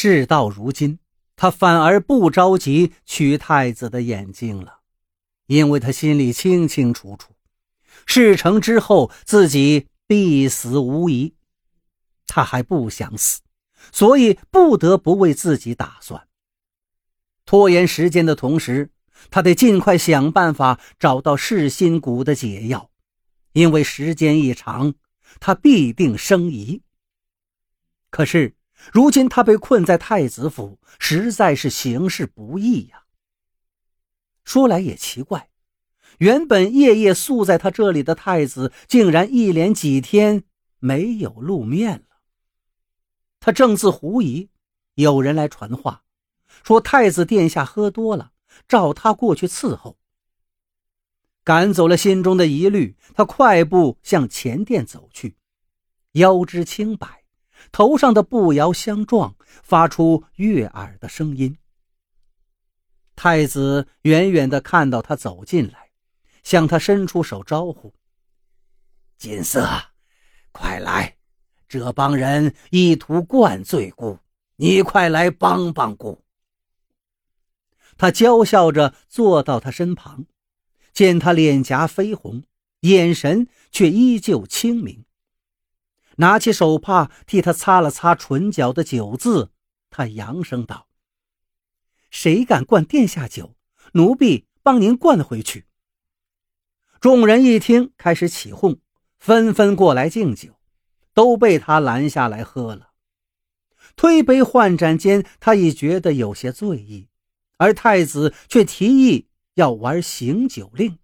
事到如今，他反而不着急取太子的眼睛了，因为他心里清清楚楚，事成之后自己必死无疑。他还不想死，所以不得不为自己打算。拖延时间的同时，他得尽快想办法找到噬心蛊的解药，因为时间一长，他必定生疑。可是。如今他被困在太子府，实在是行事不易呀。说来也奇怪，原本夜夜宿在他这里的太子，竟然一连几天没有露面了。他正自狐疑，有人来传话，说太子殿下喝多了，召他过去伺候。赶走了心中的疑虑，他快步向前殿走去，腰肢轻摆。头上的步摇相撞，发出悦耳的声音。太子远远的看到他走进来，向他伸出手招呼：“锦瑟，快来！这帮人意图灌醉姑，你快来帮帮姑。”他娇笑着坐到他身旁，见他脸颊绯红，眼神却依旧清明。拿起手帕替他擦了擦唇角的酒渍，他扬声道：“谁敢灌殿下酒，奴婢帮您灌回去。”众人一听，开始起哄，纷纷过来敬酒，都被他拦下来喝了。推杯换盏间，他已觉得有些醉意，而太子却提议要玩醒酒令。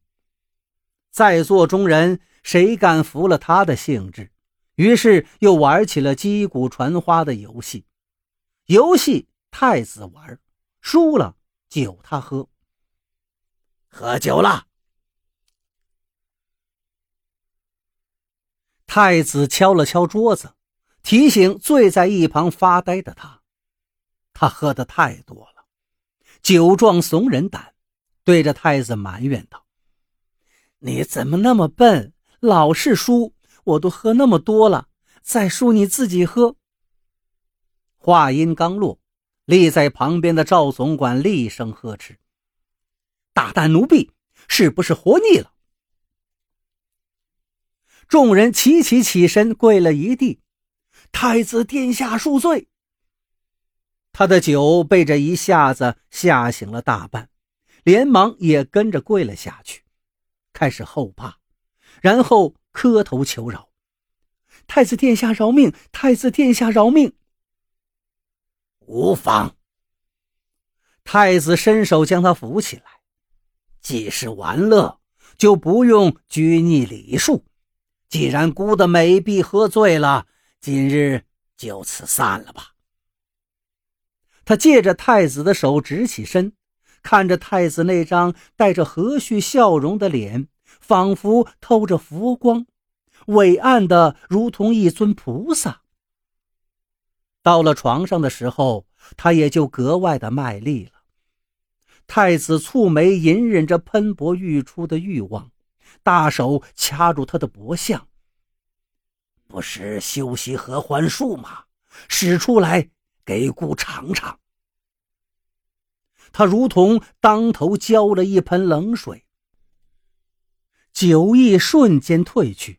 在座中人谁敢服了他的兴致？于是又玩起了击鼓传花的游戏，游戏太子玩，输了酒他喝。喝酒了，太子敲了敲桌子，提醒醉在一旁发呆的他。他喝的太多了，酒壮怂人胆，对着太子埋怨道：“你怎么那么笨，老是输？”我都喝那么多了，再输你自己喝。话音刚落，立在旁边的赵总管厉声呵斥：“大胆奴婢，是不是活腻了？”众人齐齐起身，跪了一地。太子殿下恕罪。他的酒被这一下子吓醒了大半，连忙也跟着跪了下去，开始后怕，然后。磕头求饶，太子殿下饶命！太子殿下饶命！无妨。太子伸手将他扶起来。既是玩乐，就不用拘泥礼数。既然姑的美婢喝醉了，今日就此散了吧。他借着太子的手直起身，看着太子那张带着和煦笑容的脸。仿佛透着佛光，伟岸的如同一尊菩萨。到了床上的时候，他也就格外的卖力了。太子蹙眉，隐忍着喷薄欲出的欲望，大手掐住他的脖项。不是修习合欢术吗？使出来给姑尝尝。他如同当头浇了一盆冷水。酒意瞬间褪去，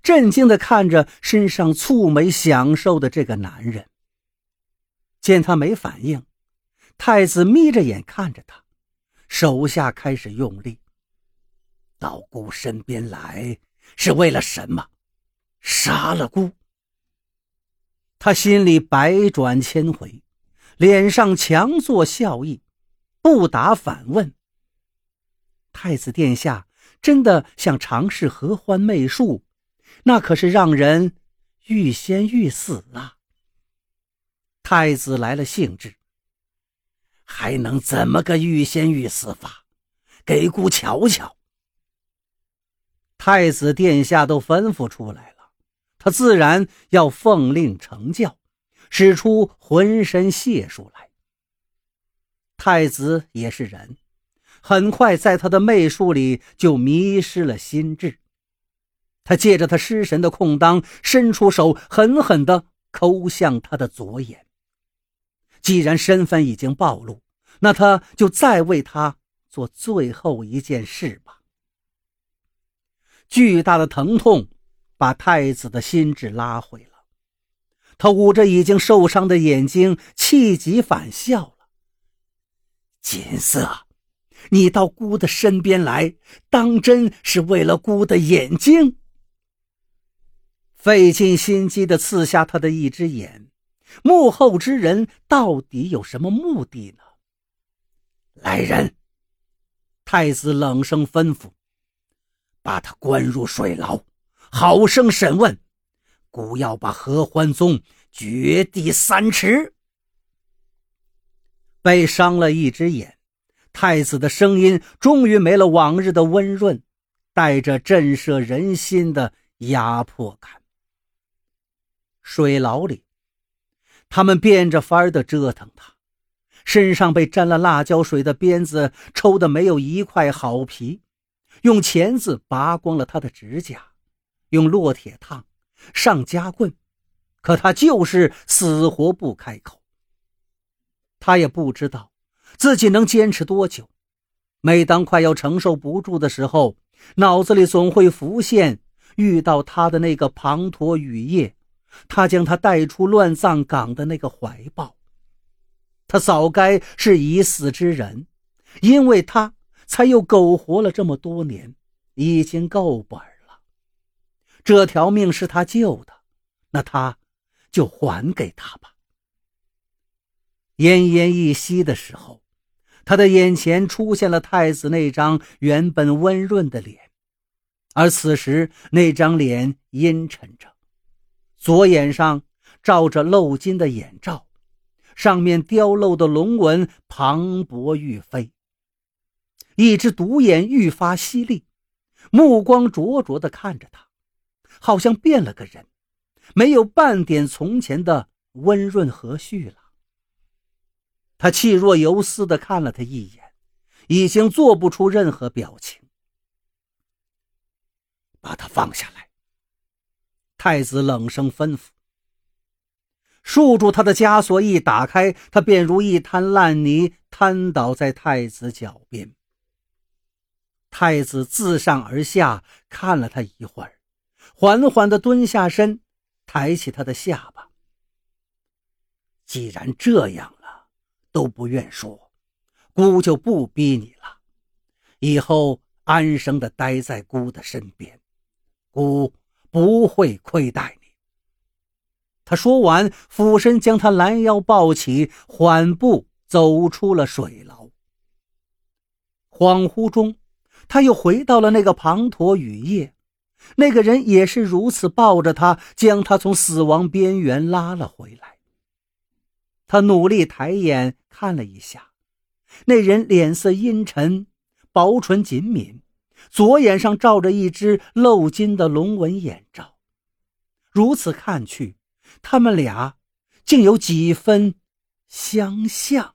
震惊地看着身上蹙眉享受的这个男人。见他没反应，太子眯着眼看着他，手下开始用力。到姑身边来是为了什么？杀了姑？他心里百转千回，脸上强作笑意，不答反问。太子殿下。真的想尝试合欢媚术，那可是让人欲仙欲死啊！太子来了兴致，还能怎么个欲仙欲死法？给姑瞧瞧。太子殿下都吩咐出来了，他自然要奉令成教，使出浑身解数来。太子也是人。很快，在他的媚术里就迷失了心智。他借着他失神的空当，伸出手，狠狠地抠向他的左眼。既然身份已经暴露，那他就再为他做最后一件事吧。巨大的疼痛把太子的心智拉回了，他捂着已经受伤的眼睛，气急反笑了：“锦瑟，你到姑的身边来，当真是为了姑的眼睛？”费尽心机的刺瞎他的一只眼，幕后之人到底有什么目的呢？来人！太子冷声吩咐。把他关入水牢，好生审问。孤要把合欢宗掘地三尺。被伤了一只眼，太子的声音终于没了往日的温润，带着震慑人心的压迫感。水牢里，他们变着法儿的折腾他，身上被沾了辣椒水的鞭子抽得没有一块好皮。用钳子拔光了他的指甲，用烙铁烫，上夹棍，可他就是死活不开口。他也不知道自己能坚持多久。每当快要承受不住的时候，脑子里总会浮现遇到他的那个滂沱雨夜，他将他带出乱葬岗的那个怀抱。他早该是已死之人，因为他。才又苟活了这么多年，已经够本了。这条命是他救的，那他就还给他吧。奄奄一息的时候，他的眼前出现了太子那张原本温润的脸，而此时那张脸阴沉着，左眼上罩着镂金的眼罩，上面雕镂的龙纹磅礴欲飞。一只独眼愈发犀利，目光灼灼地看着他，好像变了个人，没有半点从前的温润和煦了。他气若游丝地看了他一眼，已经做不出任何表情。把他放下来。太子冷声吩咐。束住他的枷锁一打开，他便如一滩烂泥，瘫倒在太子脚边。太子自上而下看了他一会儿，缓缓地蹲下身，抬起他的下巴。既然这样，都不愿说，姑就不逼你了。以后安生的待在姑的身边，姑不会亏待你。他说完，俯身将他拦腰抱起，缓步走出了水牢。恍惚中。他又回到了那个滂沱雨夜，那个人也是如此抱着他，将他从死亡边缘拉了回来。他努力抬眼看了一下，那人脸色阴沉，薄唇紧抿，左眼上罩着一只镂金的龙纹眼罩。如此看去，他们俩竟有几分相像。